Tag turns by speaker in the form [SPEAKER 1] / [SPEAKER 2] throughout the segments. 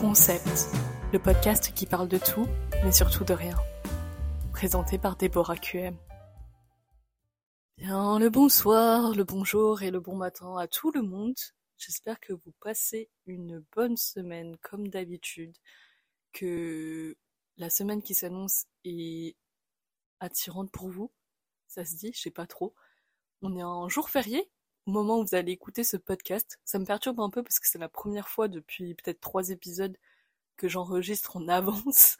[SPEAKER 1] Concept, le podcast qui parle de tout, mais surtout de rien. Présenté par Déborah QM. Bien, le bonsoir, le bonjour et le bon matin à tout le monde. J'espère que vous passez une bonne semaine comme d'habitude, que la semaine qui s'annonce est attirante pour vous. Ça se dit, je sais pas trop. On est un jour férié au moment où vous allez écouter ce podcast. Ça me perturbe un peu parce que c'est la première fois depuis peut-être trois épisodes que j'enregistre en avance.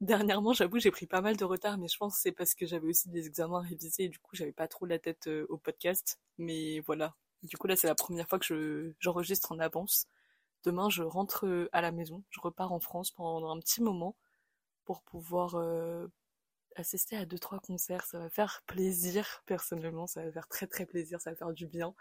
[SPEAKER 1] Dernièrement, j'avoue, j'ai pris pas mal de retard, mais je pense que c'est parce que j'avais aussi des examens à réviser et du coup, j'avais pas trop la tête euh, au podcast. Mais voilà. Du coup, là, c'est la première fois que je, j'enregistre en avance. Demain, je rentre euh, à la maison. Je repars en France pendant un petit moment pour pouvoir euh, assister à deux trois concerts, ça va faire plaisir personnellement, ça va faire très très plaisir, ça va faire du bien.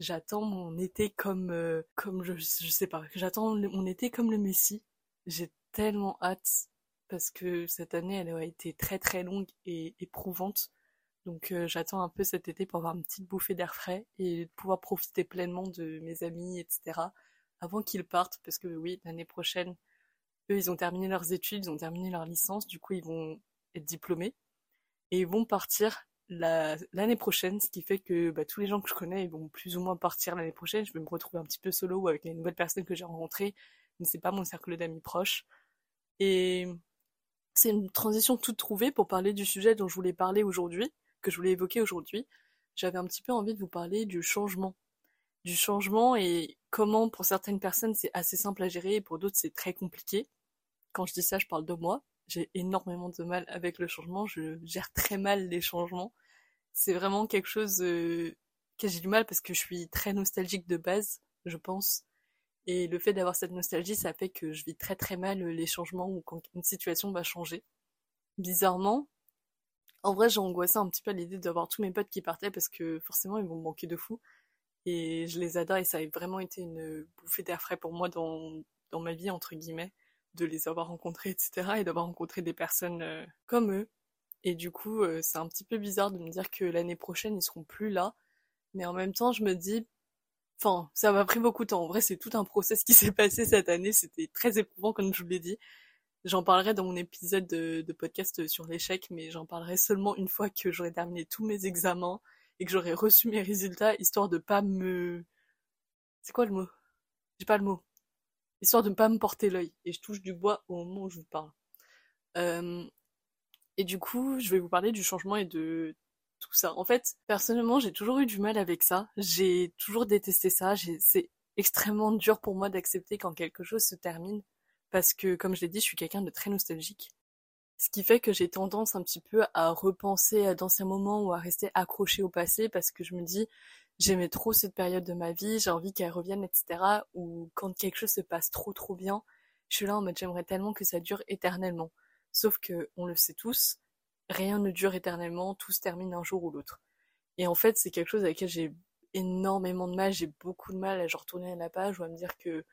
[SPEAKER 1] J'attends mon été comme euh, comme je je sais pas, j'attends mon été comme le Messie. J'ai tellement hâte parce que cette année elle a été très très longue et éprouvante. Donc euh, j'attends un peu cet été pour avoir une petite bouffée d'air frais et pouvoir profiter pleinement de mes amis, etc. avant qu'ils partent parce que oui, l'année prochaine, eux ils ont terminé leurs études, ils ont terminé leur licence, du coup ils vont diplômés et vont partir l'année prochaine, ce qui fait que bah, tous les gens que je connais vont plus ou moins partir l'année prochaine. Je vais me retrouver un petit peu solo avec les nouvelles personnes que j'ai rencontrées, mais c'est pas mon cercle d'amis proches. Et c'est une transition toute trouvée pour parler du sujet dont je voulais parler aujourd'hui, que je voulais évoquer aujourd'hui. J'avais un petit peu envie de vous parler du changement. Du changement et comment pour certaines personnes c'est assez simple à gérer et pour d'autres c'est très compliqué. Quand je dis ça, je parle de moi j'ai énormément de mal avec le changement, je gère très mal les changements. C'est vraiment quelque chose euh, que j'ai du mal parce que je suis très nostalgique de base, je pense. Et le fait d'avoir cette nostalgie, ça fait que je vis très très mal les changements ou quand une situation va changer. Bizarrement, en vrai, j'ai angoissé un petit peu l'idée d'avoir tous mes potes qui partaient parce que forcément, ils vont me manquer de fou. Et je les adore et ça a vraiment été une bouffée d'air frais pour moi dans, dans ma vie, entre guillemets de les avoir rencontrés, etc. et d'avoir rencontré des personnes euh, comme eux. Et du coup, euh, c'est un petit peu bizarre de me dire que l'année prochaine, ils seront plus là. Mais en même temps, je me dis, enfin, ça m'a pris beaucoup de temps. En vrai, c'est tout un process qui s'est passé cette année. C'était très éprouvant, comme je vous l'ai dit. J'en parlerai dans mon épisode de, de podcast sur l'échec, mais j'en parlerai seulement une fois que j'aurai terminé tous mes examens et que j'aurai reçu mes résultats, histoire de pas me... C'est quoi le mot? J'ai pas le mot histoire de ne pas me porter l'œil. Et je touche du bois au moment où je vous parle. Euh, et du coup, je vais vous parler du changement et de tout ça. En fait, personnellement, j'ai toujours eu du mal avec ça. J'ai toujours détesté ça. C'est extrêmement dur pour moi d'accepter quand quelque chose se termine. Parce que, comme je l'ai dit, je suis quelqu'un de très nostalgique. Ce qui fait que j'ai tendance un petit peu à repenser à d'anciens moments ou à rester accroché au passé parce que je me dis, j'aimais trop cette période de ma vie, j'ai envie qu'elle revienne, etc. Ou quand quelque chose se passe trop trop bien, je suis là en mode j'aimerais tellement que ça dure éternellement. Sauf que, on le sait tous, rien ne dure éternellement, tout se termine un jour ou l'autre. Et en fait, c'est quelque chose avec lequel j'ai énormément de mal, j'ai beaucoup de mal à genre retourner à la page ou à me dire que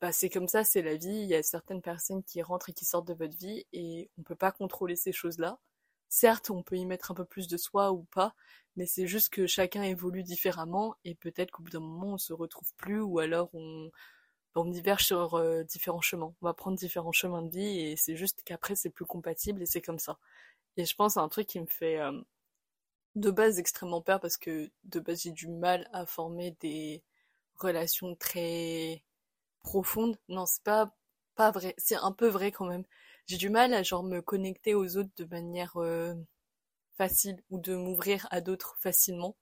[SPEAKER 1] bah, c'est comme ça, c'est la vie, il y a certaines personnes qui rentrent et qui sortent de votre vie et on peut pas contrôler ces choses-là. Certes, on peut y mettre un peu plus de soi ou pas, mais c'est juste que chacun évolue différemment et peut-être qu'au bout d'un moment on se retrouve plus ou alors on, on diverge sur euh, différents chemins. On va prendre différents chemins de vie et c'est juste qu'après c'est plus compatible et c'est comme ça. Et je pense à un truc qui me fait euh, de base extrêmement peur parce que de base j'ai du mal à former des relations très profondes. Non, c'est pas pas vrai, c'est un peu vrai quand même j'ai du mal à genre me connecter aux autres de manière euh, facile ou de m'ouvrir à d'autres facilement.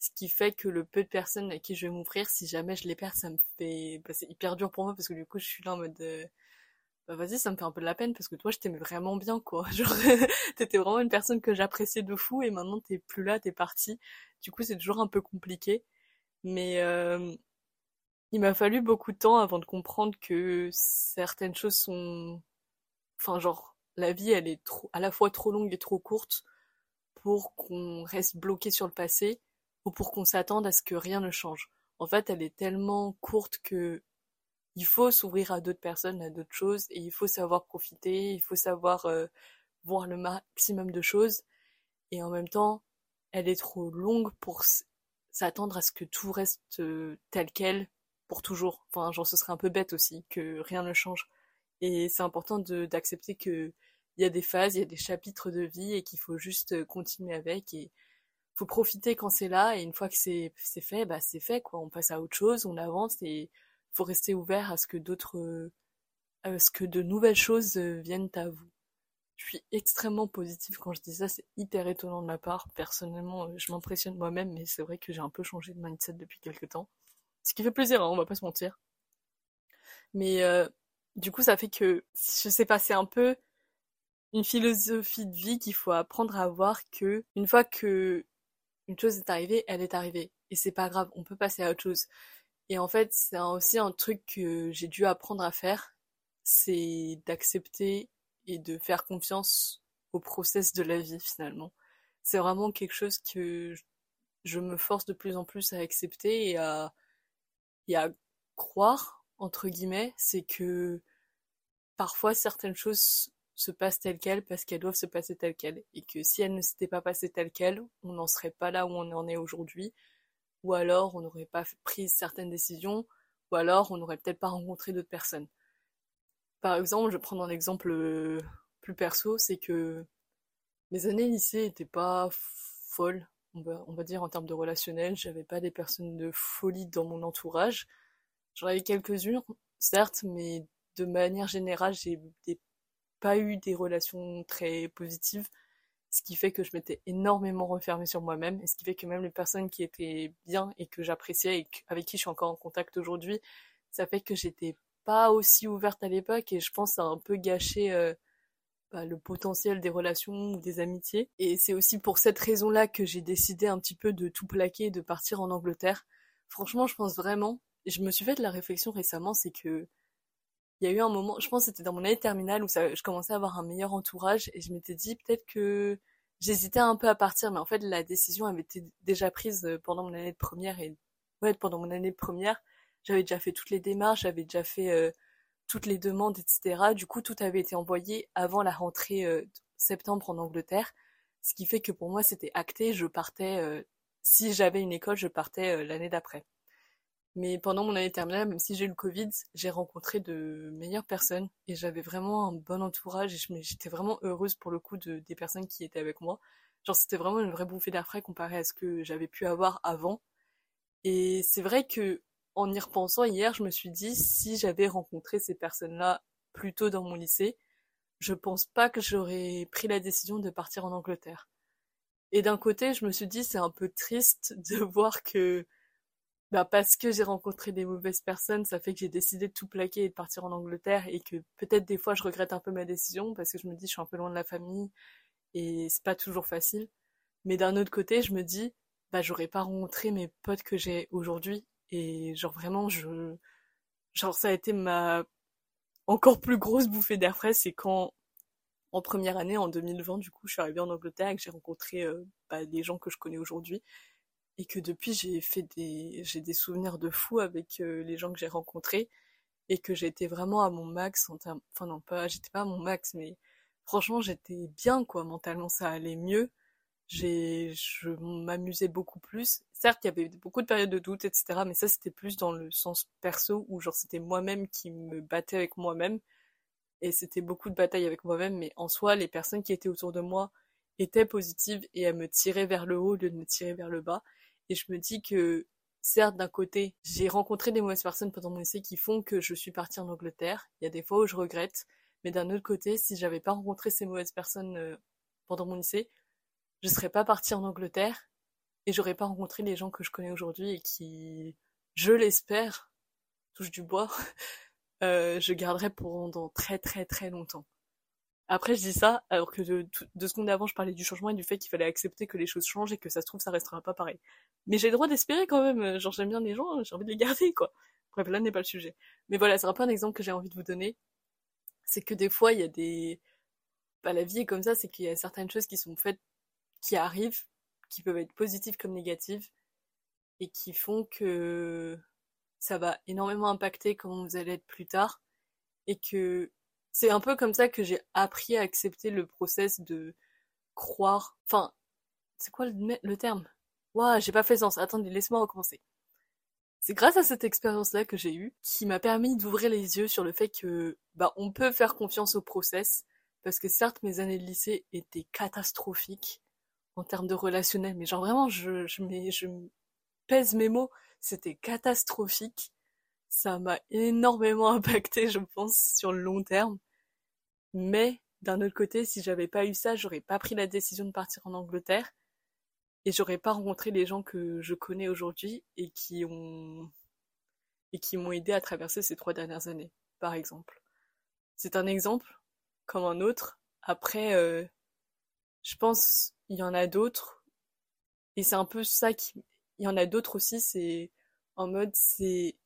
[SPEAKER 1] Ce qui fait que le peu de personnes à qui je vais m'ouvrir, si jamais je les perds, ça me fait, bah, c'est hyper dur pour moi parce que du coup je suis là en mode, euh, bah vas-y, ça me fait un peu de la peine parce que toi je t'aimais vraiment bien quoi. Genre t'étais vraiment une personne que j'appréciais de fou et maintenant t'es plus là, t'es parti. Du coup c'est toujours un peu compliqué. Mais euh, il m'a fallu beaucoup de temps avant de comprendre que certaines choses sont enfin genre la vie elle est trop à la fois trop longue et trop courte pour qu'on reste bloqué sur le passé ou pour qu'on s'attende à ce que rien ne change. En fait, elle est tellement courte que il faut s'ouvrir à d'autres personnes, à d'autres choses, et il faut savoir profiter, il faut savoir euh, voir le maximum de choses, et en même temps, elle est trop longue pour s'attendre à ce que tout reste euh, tel quel pour toujours. Enfin, genre, ce serait un peu bête aussi que rien ne change. Et c'est important d'accepter que il y a des phases, il y a des chapitres de vie et qu'il faut juste continuer avec et faut profiter quand c'est là et une fois que c'est c'est fait, bah c'est fait quoi. On passe à autre chose, on avance et faut rester ouvert à ce que d'autres à ce que de nouvelles choses viennent à vous. Je suis extrêmement positive quand je dis ça, c'est hyper étonnant de ma part. Personnellement, je m'impressionne moi-même, mais c'est vrai que j'ai un peu changé de mindset depuis quelques temps. Ce qui fait plaisir, hein, on va pas se mentir. Mais euh, du coup, ça fait que, je sais pas, c'est un peu une philosophie de vie qu'il faut apprendre à avoir que, une fois que une chose est arrivée, elle est arrivée. Et c'est pas grave, on peut passer à autre chose. Et en fait, c'est aussi un truc que j'ai dû apprendre à faire, c'est d'accepter et de faire confiance au process de la vie finalement. C'est vraiment quelque chose que je me force de plus en plus à accepter et à, et à croire, entre guillemets, c'est que parfois certaines choses se passent telles quelles parce qu'elles doivent se passer telles quelles. Et que si elles ne s'étaient pas passées telles quelles, on n'en serait pas là où on en est aujourd'hui. Ou alors on n'aurait pas pris certaines décisions. Ou alors on n'aurait peut-être pas rencontré d'autres personnes. Par exemple, je vais prendre un exemple euh, plus perso, c'est que mes années lycée étaient pas folles, on va, on va dire en termes de relationnel. J'avais pas des personnes de folie dans mon entourage. J'en avais quelques-unes, certes, mais de manière générale, j'ai pas eu des relations très positives. Ce qui fait que je m'étais énormément refermée sur moi-même, et ce qui fait que même les personnes qui étaient bien et que j'appréciais et avec qui je suis encore en contact aujourd'hui, ça fait que j'étais pas aussi ouverte à l'époque et je pense que ça a un peu gâché euh, bah, le potentiel des relations ou des amitiés. Et c'est aussi pour cette raison-là que j'ai décidé un petit peu de tout plaquer et de partir en Angleterre. Franchement, je pense vraiment, je me suis fait de la réflexion récemment, c'est que il y a eu un moment, je pense que c'était dans mon année terminale où je commençais à avoir un meilleur entourage et je m'étais dit peut-être que j'hésitais un peu à partir, mais en fait la décision avait été déjà prise euh, pendant mon année de première et ouais pendant mon année de première j'avais déjà fait toutes les démarches, j'avais déjà fait euh, toutes les demandes, etc. Du coup, tout avait été envoyé avant la rentrée euh, septembre en Angleterre, ce qui fait que pour moi, c'était acté. Je partais, si j'avais une école, je partais l'année d'après. Mais pendant mon année terminale, même si j'ai eu le Covid, j'ai rencontré de meilleures personnes et j'avais vraiment un bon entourage et j'étais vraiment heureuse pour le coup de, des personnes qui étaient avec moi. Genre, c'était vraiment une vraie bouffée d'air frais comparé à ce que j'avais pu avoir avant. Et c'est vrai que en y repensant hier, je me suis dit, si j'avais rencontré ces personnes-là plus tôt dans mon lycée, je pense pas que j'aurais pris la décision de partir en Angleterre. Et d'un côté, je me suis dit, c'est un peu triste de voir que, bah, parce que j'ai rencontré des mauvaises personnes, ça fait que j'ai décidé de tout plaquer et de partir en Angleterre et que peut-être des fois je regrette un peu ma décision parce que je me dis, je suis un peu loin de la famille et c'est pas toujours facile. Mais d'un autre côté, je me dis, bah, j'aurais pas rencontré mes potes que j'ai aujourd'hui et genre vraiment, je, ça a été ma encore plus grosse bouffée d'air frais, c'est quand en première année, en 2020, du coup, je suis arrivée en Angleterre et que j'ai rencontré euh, bah, des gens que je connais aujourd'hui. Et que depuis, j'ai fait des, j'ai des souvenirs de fou avec euh, les gens que j'ai rencontrés. Et que j'étais vraiment à mon max en enfin non pas, j'étais pas à mon max, mais franchement, j'étais bien, quoi, mentalement, ça allait mieux j'ai, je m'amusais beaucoup plus. Certes, il y avait beaucoup de périodes de doute, etc. Mais ça, c'était plus dans le sens perso où genre c'était moi-même qui me battais avec moi-même. Et c'était beaucoup de batailles avec moi-même. Mais en soi, les personnes qui étaient autour de moi étaient positives et elles me tiraient vers le haut au lieu de me tirer vers le bas. Et je me dis que, certes, d'un côté, j'ai rencontré des mauvaises personnes pendant mon essai qui font que je suis partie en Angleterre. Il y a des fois où je regrette. Mais d'un autre côté, si j'avais pas rencontré ces mauvaises personnes euh, pendant mon lycée, je serais pas partie en Angleterre et j'aurais pas rencontré les gens que je connais aujourd'hui et qui, je l'espère, touche du bois, euh, je garderai pendant très très très longtemps. Après, je dis ça, alors que de, deux secondes avant, je parlais du changement et du fait qu'il fallait accepter que les choses changent et que ça se trouve, ça restera pas pareil. Mais j'ai le droit d'espérer quand même. Genre, j'aime bien les gens, j'ai envie de les garder, quoi. Bref, là n'est pas le sujet. Mais voilà, c'est un peu un exemple que j'ai envie de vous donner. C'est que des fois, il y a des... Bah, la vie est comme ça, c'est qu'il y a certaines choses qui sont faites qui arrivent, qui peuvent être positives comme négatives, et qui font que ça va énormément impacter comment vous allez être plus tard, et que c'est un peu comme ça que j'ai appris à accepter le process de croire. Enfin, c'est quoi le, terme? Waouh, j'ai pas fait sens. Attendez, laisse-moi recommencer. c'est grâce à cette expérience-là que j'ai eue qui m'a permis d'ouvrir les yeux sur le fait que bah on peut faire confiance au process parce que certes mes années de lycée étaient catastrophiques en termes de relationnel, mais genre vraiment je je, je pèse mes mots, c'était catastrophique. Ça m'a énormément impacté, je pense, sur le long terme. Mais d'un autre côté, si j'avais pas eu ça, j'aurais pas pris la décision de partir en Angleterre et j'aurais pas rencontré les gens que je connais aujourd'hui et qui ont et qui m'ont aidé à traverser ces trois dernières années, par exemple. C'est un exemple, comme un autre. Après, euh, je pense il y en a d'autres et c'est un peu ça qui, il y en a d'autres aussi. C'est en mode c'est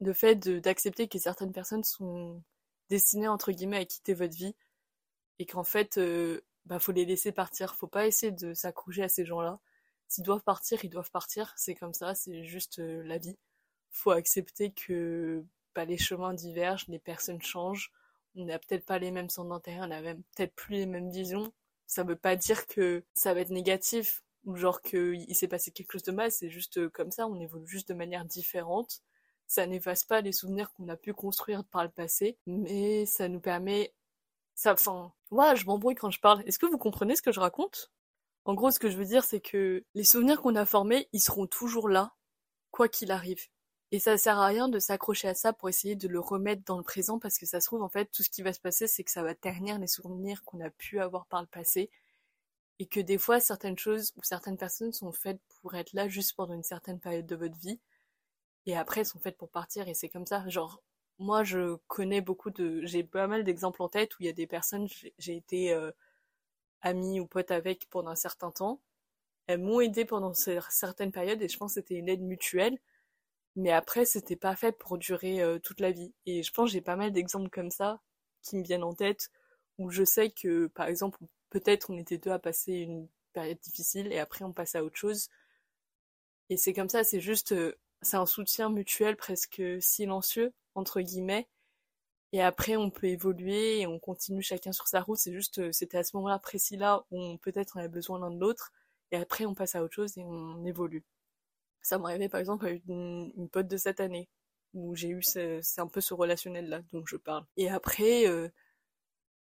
[SPEAKER 1] le fait d'accepter que certaines personnes sont destinées entre guillemets à quitter votre vie et qu'en fait, euh, bah, faut les laisser partir. Faut pas essayer de s'accrocher à ces gens-là. S'ils doivent partir, ils doivent partir. C'est comme ça, c'est juste euh, la vie. Faut accepter que bah, les chemins divergent, les personnes changent. On n'a peut-être pas les mêmes centres d'intérêt, on n'a même peut-être plus les mêmes visions. Ça veut pas dire que ça va être négatif ou genre qu'il s'est passé quelque chose de mal. C'est juste euh, comme ça, on évolue juste de manière différente. Ça n'efface pas les souvenirs qu'on a pu construire par le passé, mais ça nous permet ça, enfin, ouais, je m'embrouille quand je parle. Est-ce que vous comprenez ce que je raconte? En gros, ce que je veux dire, c'est que les souvenirs qu'on a formés, ils seront toujours là, quoi qu'il arrive. Et ça sert à rien de s'accrocher à ça pour essayer de le remettre dans le présent parce que ça se trouve, en fait, tout ce qui va se passer, c'est que ça va ternir les souvenirs qu'on a pu avoir par le passé. Et que des fois, certaines choses ou certaines personnes sont faites pour être là juste pendant une certaine période de votre vie. Et après, elles sont faites pour partir et c'est comme ça. Genre, moi, je connais beaucoup de, j'ai pas mal d'exemples en tête où il y a des personnes, j'ai été euh, amie ou pote avec pendant un certain temps. Elles m'ont aidé pendant certaines périodes et je pense que c'était une aide mutuelle. Mais après, c'était pas fait pour durer euh, toute la vie. Et je pense j'ai pas mal d'exemples comme ça qui me viennent en tête où je sais que, par exemple, peut-être on était deux à passer une période difficile et après on passe à autre chose. Et c'est comme ça, c'est juste, euh, c'est un soutien mutuel presque silencieux entre guillemets. Et après, on peut évoluer et on continue chacun sur sa route. C'est juste, euh, c'était à ce moment-là précis-là où peut-être on avait besoin l'un de l'autre. Et après, on passe à autre chose et on évolue. Ça m'est arrivé par exemple avec une, pote de cette année où j'ai eu c'est un peu ce relationnel-là dont je parle. Et après, euh,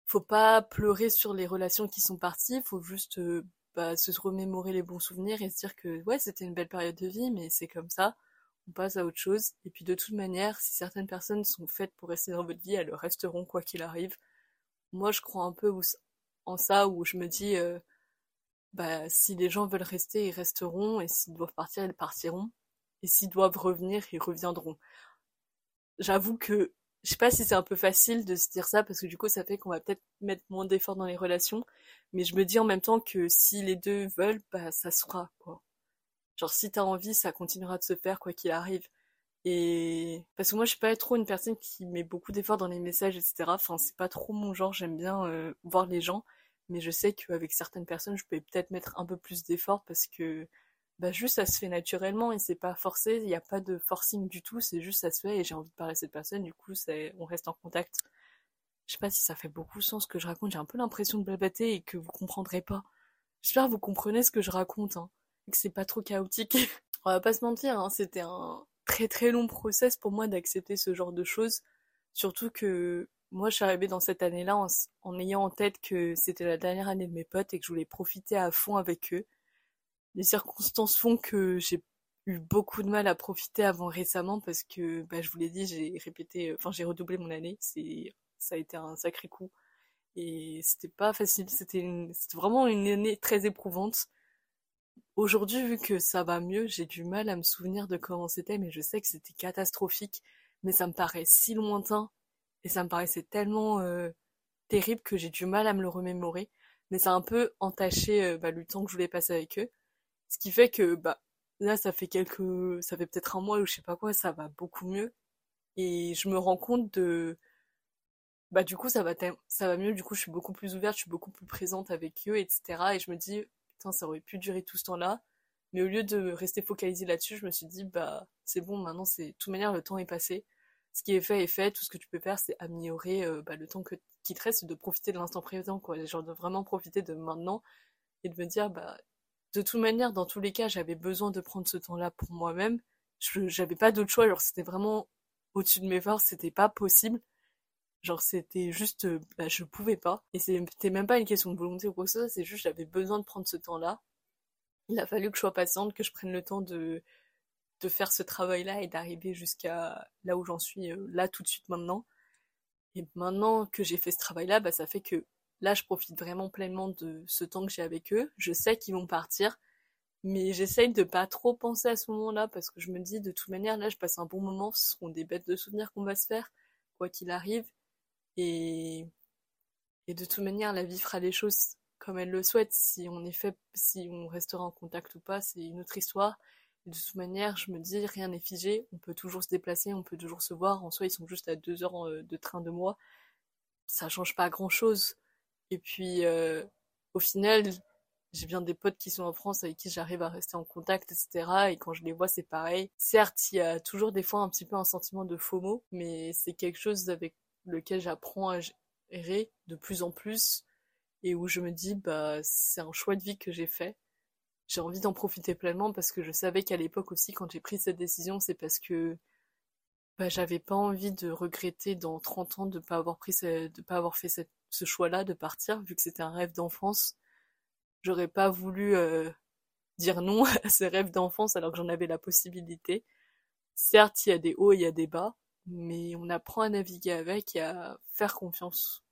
[SPEAKER 1] faut pas pleurer sur les relations qui sont parties. Faut juste euh, bah, se remémorer les bons souvenirs et se dire que ouais, c'était une belle période de vie, mais c'est comme ça on passe à autre chose. Et puis de toute manière, si certaines personnes sont faites pour rester dans votre vie, elles le resteront quoi qu'il arrive. Moi, je crois un peu en ça, où je me dis, euh, bah, si les gens veulent rester, ils resteront, et s'ils doivent partir, ils partiront. Et s'ils doivent revenir, ils reviendront. J'avoue que je sais pas si c'est un peu facile de se dire ça parce que du coup ça fait qu'on va peut-être mettre moins d'efforts dans les relations, mais je me dis en même temps que si les deux veulent, bah ça se fera quoi. Genre si t'as envie, ça continuera de se faire quoi qu'il arrive. Et parce que moi je suis pas trop une personne qui met beaucoup d'efforts dans les messages, etc. Enfin c'est pas trop mon genre, j'aime bien euh, voir les gens, mais je sais qu'avec certaines personnes je peux peut-être mettre un peu plus d'efforts parce que bah juste ça se fait naturellement et c'est pas forcé, il n'y a pas de forcing du tout, c'est juste ça se fait et j'ai envie de parler à cette personne, du coup on reste en contact. Je sais pas si ça fait beaucoup de sens ce que je raconte, j'ai un peu l'impression de blablater et que vous comprendrez pas. J'espère que vous comprenez ce que je raconte. Hein que c'est pas trop chaotique. On va pas se mentir, hein, c'était un très très long process pour moi d'accepter ce genre de choses. Surtout que moi je suis arrivée dans cette année-là en, ayant en tête que c'était la dernière année de mes potes et que je voulais profiter à fond avec eux. Les circonstances font que j'ai eu beaucoup de mal à profiter avant récemment parce que bah, je vous l'ai dit, j'ai répété, enfin j'ai redoublé mon année, c'est ça a été un sacré coup et c'était pas facile, c'était vraiment une année très éprouvante. Aujourd'hui, vu que ça va mieux, j'ai du mal à me souvenir de comment c'était, mais je sais que c'était catastrophique. Mais ça me paraît si lointain et ça me paraissait tellement euh, terrible que j'ai du mal à me le remémorer. Mais ça a un peu entaché euh, bah, le temps que je voulais passer avec eux. Ce qui fait que bah là, ça fait quelques, ça fait peut-être un mois ou je sais pas quoi, ça va beaucoup mieux. Et je me rends compte de, bah du coup ça va, ça va mieux. Du coup, je suis beaucoup plus ouverte, je suis beaucoup plus présente avec eux, etc. Et je me dis, ça aurait pu durer tout ce temps-là. Mais au lieu de rester focalisé là-dessus, je me suis dit, bah, c'est bon, maintenant, c'est, de toute manière, le temps est passé. Ce qui est fait est fait. Tout ce que tu peux faire, c'est améliorer euh, bah, le temps que, qui te reste, de profiter de l'instant présent, quoi. Genre de vraiment profiter de maintenant et de me dire, bah, de toute manière, dans tous les cas, j'avais besoin de prendre ce temps-là pour moi-même. j'avais pas d'autre choix, genre c'était vraiment au-dessus de mes forces, c'était pas possible. Genre c'était juste, euh, bah, je pouvais pas. Et c'était même pas une question de volonté ou quoi que ce soit, c'est juste j'avais besoin de prendre ce temps-là. Il a fallu que je sois patiente, que je prenne le temps de, de faire ce travail-là et d'arriver jusqu'à là où j'en suis euh, là tout de suite maintenant. Et maintenant que j'ai fait ce travail-là, bah, ça fait que là, je profite vraiment pleinement de ce temps que j'ai avec eux. Je sais qu'ils vont partir, mais j'essaye de pas trop penser à ce moment-là parce que je me dis de toute manière, là, je passe un bon moment. Ce seront des bêtes de souvenirs qu'on va se faire, quoi qu'il arrive. Et, de toute manière, la vie fera les choses comme elle le souhaite. Si on est fait, si on restera en contact ou pas, c'est une autre histoire. Et de toute manière, je me dis, rien n'est figé. On peut toujours se déplacer, on peut toujours se voir. En soi, ils sont juste à deux heures euh, de train de moi. Ça change pas grand chose. Et puis, euh, au final, j'ai bien des potes qui sont en France avec qui j'arrive à rester en contact, etc. Et quand je les vois, c'est pareil. Certes, il y a toujours des fois un petit peu un sentiment de FOMO, mais c'est quelque chose avec lequel j'apprends à gérer de plus en plus et où je me dis, bah, c'est un choix de vie que j'ai fait. J'ai envie d'en profiter pleinement parce que je savais qu'à l'époque aussi, quand j'ai pris cette décision, c'est parce que bah, j'avais pas envie de regretter dans 30 ans de pas avoir pris de pas avoir fait ce choix-là de partir, vu que c'était un rêve d'enfance. J'aurais pas voulu euh, dire non à ce rêve d'enfance alors que j'en avais la possibilité. Certes, il y a des hauts et il y a des bas, mais on apprend à naviguer avec et à faire confiance,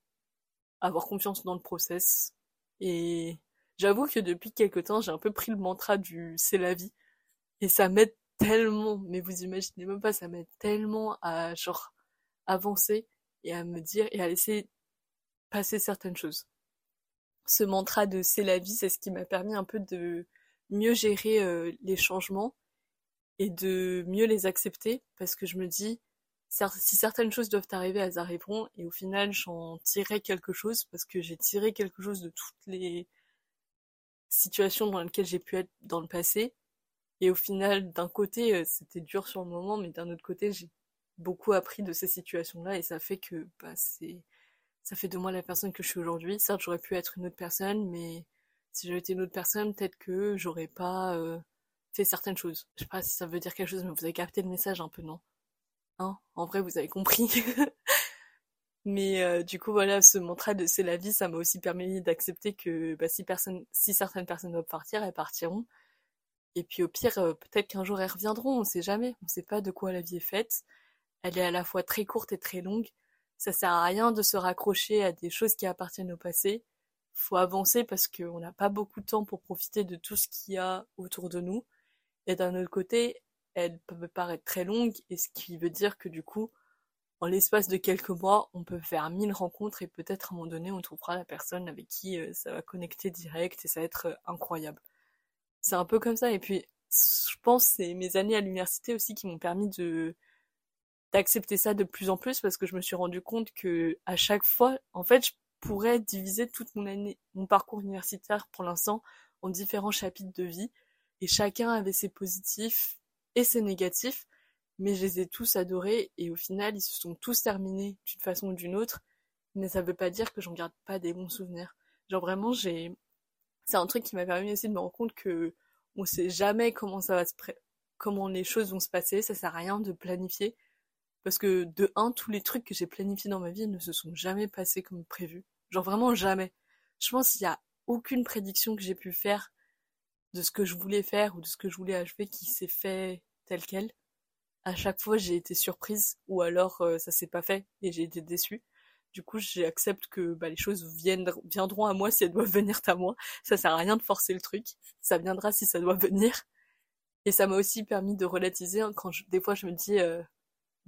[SPEAKER 1] avoir confiance dans le process. Et j'avoue que depuis quelque temps, j'ai un peu pris le mantra du c'est la vie. Et ça m'aide tellement, mais vous imaginez même pas, ça m'aide tellement à genre avancer et à me dire et à laisser passer certaines choses. Ce mantra de c'est la vie, c'est ce qui m'a permis un peu de mieux gérer euh, les changements et de mieux les accepter parce que je me dis si certaines choses doivent arriver, elles arriveront et au final j'en tirerai quelque chose parce que j'ai tiré quelque chose de toutes les situations dans lesquelles j'ai pu être dans le passé et au final d'un côté euh, c'était dur sur le moment mais d'un autre côté j'ai beaucoup appris de ces situations-là et ça fait que bah, c'est ça fait de moi la personne que je suis aujourd'hui. Certes, j'aurais pu être une autre personne, mais si j'avais été une autre personne, peut-être que j'aurais pas euh, fait certaines choses. Je sais pas si ça veut dire quelque chose, mais vous avez capté le message un peu, non? Hein En vrai, vous avez compris. mais euh, du coup, voilà, ce mantra de c'est la vie, ça m'a aussi permis d'accepter que bah, si, certaines personnes doivent partir, elles partiront. Et puis au pire, euh, peut-être qu'un jour elles reviendront, on sait jamais. On sait pas de quoi la vie est faite. Elle est à la fois très courte et très longue ça sert à rien de se raccrocher à des choses qui appartiennent au passé. Faut avancer parce qu'on n'a pas beaucoup de temps pour profiter de tout ce qu'il y a autour de nous. Et d'un autre côté, elle peut paraître très longue, et ce qui veut dire que du coup, en l'espace de quelques mois, on peut faire mille rencontres et peut-être à un moment donné, on trouvera la personne avec qui euh, ça va connecter direct et ça va être euh, incroyable. C'est un peu comme ça. Et puis, je pense c'est mes années à l'université aussi qui m'ont permis de d'accepter ça de plus en plus parce que je me suis rendu compte que à chaque fois, en fait, je pourrais diviser toute mon année, mon parcours universitaire pour l'instant en différents chapitres de vie et chacun avait ses positifs et ses négatifs, mais je les ai tous adorés et au final, ils se sont tous terminés d'une façon ou d'une autre, mais ça veut pas dire que j'en garde pas des bons souvenirs. Genre vraiment, j'ai c'est un truc qui m'a permis aussi de me rendre compte que on sait jamais comment ça va se comment les choses vont se passer, ça sert à rien de planifier parce que de un, tous les trucs que j'ai planifiés dans ma vie ne se sont jamais passés comme prévu. Genre vraiment jamais. Je pense qu'il y a aucune prédiction que j'ai pu faire de ce que je voulais faire ou de ce que je voulais achever qui s'est fait tel quel. À chaque fois, j'ai été surprise ou alors euh, ça s'est pas fait et j'ai été déçue. Du coup, j'accepte que bah, les choses viendront à moi si elles doivent venir à moi. Ça sert à rien de forcer le truc. Ça viendra si ça doit venir. Et ça m'a aussi permis de relativiser hein, quand des fois je me dis euh,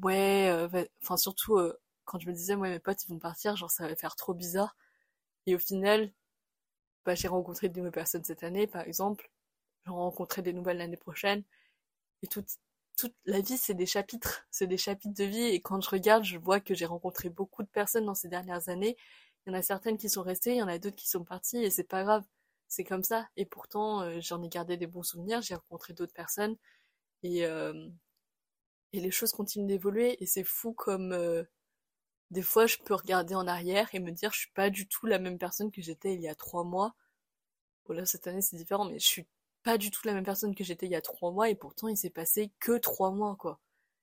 [SPEAKER 1] ouais, euh, enfin surtout euh, quand je me disais, ouais, mes potes ils vont partir, genre ça va faire trop bizarre. Et au final, bah, j'ai rencontré de nouvelles personnes cette année, par exemple. J'en rencontrerai des nouvelles l'année prochaine. Et toute, toute la vie, c'est des chapitres. C'est des chapitres de vie. Et quand je regarde, je vois que j'ai rencontré beaucoup de personnes dans ces dernières années. Il y en a certaines qui sont restées, il y en a d'autres qui sont parties, et c'est pas grave. C'est comme ça. Et pourtant, euh, j'en ai gardé des bons souvenirs. J'ai rencontré d'autres personnes. Et, et les choses continuent d'évoluer et c'est fou comme euh, des fois je peux regarder en arrière et me dire je suis pas du tout la même personne que j'étais il y a trois mois. Bon là cette année c'est différent mais je suis pas du tout la même personne que j'étais il y a trois mois et pourtant il s'est passé que trois mois quoi.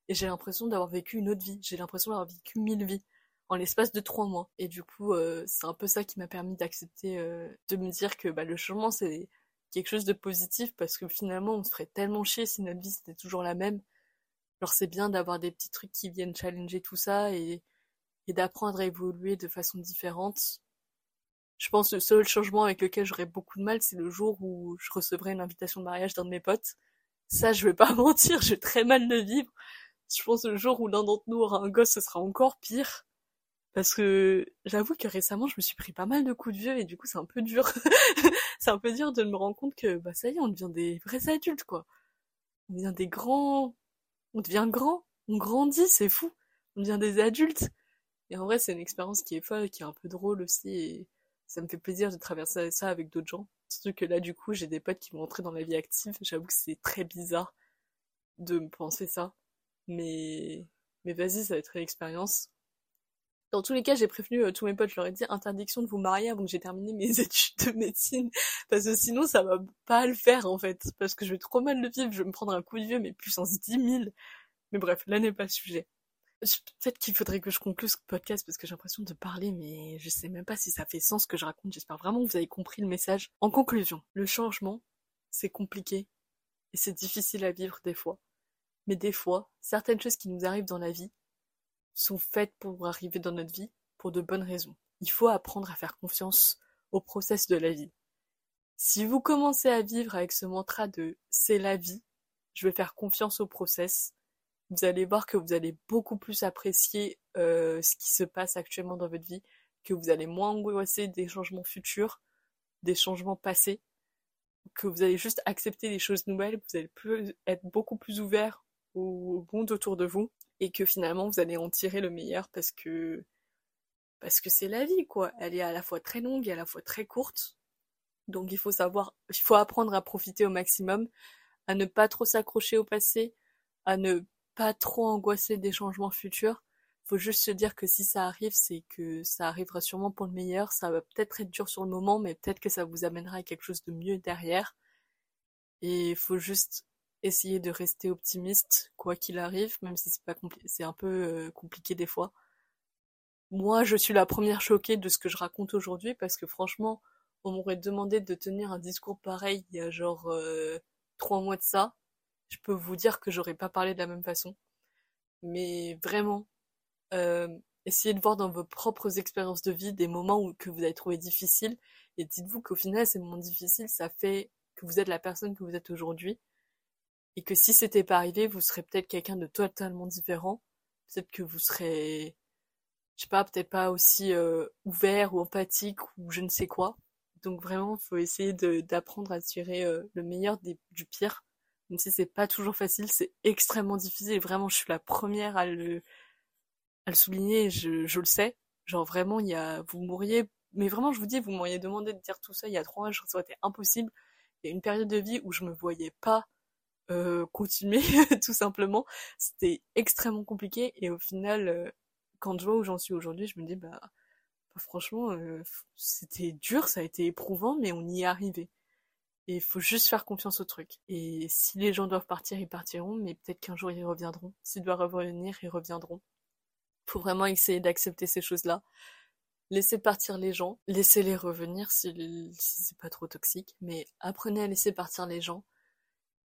[SPEAKER 1] Et j'ai l'impression d'avoir vécu une autre vie, j'ai l'impression d'avoir vécu mille vies en l'espace de trois mois. Et du coup, euh, c'est un peu ça qui m'a permis d'accepter, euh, de me dire que bah, le changement c'est quelque chose de positif parce que finalement on se ferait tellement chier si notre vie c'était toujours la même. Alors c'est bien d'avoir des petits trucs qui viennent challenger tout ça et, et d'apprendre à évoluer de façon différente je pense que le seul changement avec lequel j'aurais beaucoup de mal, c'est le jour où je recevrai une invitation de mariage d'un de mes potes. Ça, je vais pas mentir, j'ai très mal le vivre. Je pense le jour où l'un d'entre nous aura un gosse, ce sera encore pire. Parce que j'avoue que récemment, je me suis pris pas mal de coups de vieux et du coup, c'est un peu dur. c'est un peu dur de me rendre compte que, bah, ça y est, on devient des vrais adultes, quoi. On devient des grands, on devient grand, on grandit, c'est fou. On devient des adultes. Et en vrai, c'est une expérience qui est folle, qui est un peu drôle aussi et ça me fait plaisir de traverser ça avec d'autres gens. Surtout que là, du coup, j'ai des potes qui vont entrer dans la vie active. J'avoue que c'est très bizarre de me penser ça. Mais, mais vas-y, ça va être une expérience. Dans tous les cas, j'ai prévenu euh, tous mes potes, je leur ai dit interdiction de vous marier avant que j'ai terminé mes études de médecine. Parce que sinon, ça va pas le faire, en fait. Parce que je vais trop mal le vivre, je vais me prendre un coup de vieux, mais puissance 10 000. Mais bref, là n'est pas le sujet. Peut-être qu'il faudrait que je conclue ce podcast parce que j'ai l'impression de parler, mais je sais même pas si ça fait sens ce que je raconte. J'espère vraiment que vous avez compris le message. En conclusion, le changement, c'est compliqué et c'est difficile à vivre des fois. Mais des fois, certaines choses qui nous arrivent dans la vie sont faites pour arriver dans notre vie pour de bonnes raisons. Il faut apprendre à faire confiance au process de la vie. Si vous commencez à vivre avec ce mantra de c'est la vie, je vais faire confiance au process, vous allez voir que vous allez beaucoup plus apprécier euh, ce qui se passe actuellement dans votre vie, que vous allez moins angoisser des changements futurs, des changements passés, que vous allez juste accepter les choses nouvelles, vous allez être beaucoup plus ouvert au monde autour de vous, et que finalement vous allez en tirer le meilleur parce que parce que c'est la vie quoi. Elle est à la fois très longue et à la fois très courte. Donc il faut savoir, il faut apprendre à profiter au maximum, à ne pas trop s'accrocher au passé, à ne pas trop angoisser des changements futurs. Faut juste se dire que si ça arrive, c'est que ça arrivera sûrement pour le meilleur. Ça va peut-être être dur sur le moment, mais peut-être que ça vous amènera à quelque chose de mieux derrière. Et faut juste essayer de rester optimiste, quoi qu'il arrive, même si c'est pas c'est un peu euh, compliqué des fois. Moi, je suis la première choquée de ce que je raconte aujourd'hui parce que franchement, on m'aurait demandé de tenir un discours pareil il y a genre euh, trois mois de ça je peux vous dire que j'aurais pas parlé de la même façon. Mais vraiment, euh, essayez de voir dans vos propres expériences de vie des moments où, que vous avez trouvé difficiles et dites-vous qu'au final, ces moments difficiles, ça fait que vous êtes la personne que vous êtes aujourd'hui et que si c'était pas arrivé, vous serez peut-être quelqu'un de totalement différent. Peut-être que vous serez, je sais pas, peut-être pas aussi euh, ouvert ou empathique ou je ne sais quoi. Donc vraiment, il faut essayer d'apprendre à tirer euh, le meilleur du pire même si c'est pas toujours facile, c'est extrêmement difficile. Vraiment, je suis la première à le, souligner, je, je le sais. Genre vraiment, il y a, vous mourriez, mais vraiment, je vous dis, vous m'auriez demandé de dire tout ça il y a trois ans, ça aurait été impossible. Il y a une période de vie où je me voyais pas euh, continuer, tout simplement. C'était extrêmement compliqué et au final, euh, quand je vois où j'en suis aujourd'hui, je me dis, bah, bah franchement, euh, c'était dur, ça a été éprouvant, mais on y est arrivé. Et il faut juste faire confiance au truc. Et si les gens doivent partir, ils partiront, mais peut-être qu'un jour ils reviendront. S'ils doivent revenir, ils reviendront. Faut vraiment essayer d'accepter ces choses-là. Laissez partir les gens, laissez-les revenir si, si c'est pas trop toxique, mais apprenez à laisser partir les gens.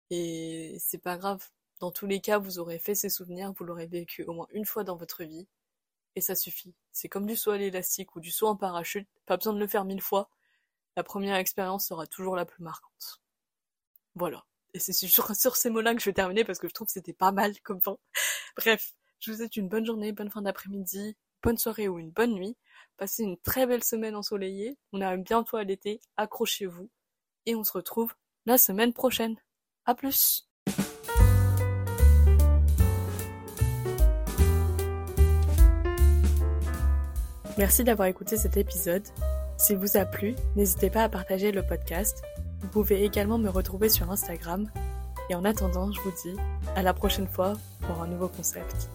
[SPEAKER 1] Et c'est pas grave. Dans tous les cas, vous aurez fait ces souvenirs, vous l'aurez vécu au moins une fois dans votre vie. Et ça suffit. C'est comme du saut à l'élastique ou du saut en parachute. Pas besoin de le faire mille fois la première expérience sera toujours la plus marquante. Voilà. Et c'est sur, ces mots-là que je vais terminer parce que je trouve que c'était pas mal comme fin. Bref, je vous souhaite une bonne journée, bonne fin d'après-midi, bonne soirée ou une bonne nuit. Passez une très belle semaine ensoleillée. On arrive bientôt à l'été, accrochez-vous. Et on se retrouve la semaine prochaine. À plus! Merci d'avoir écouté cet épisode. S'il vous a plu, n'hésitez pas à partager le podcast. Vous pouvez également me retrouver sur Instagram. Et en attendant, je vous dis à la prochaine fois pour un nouveau concept.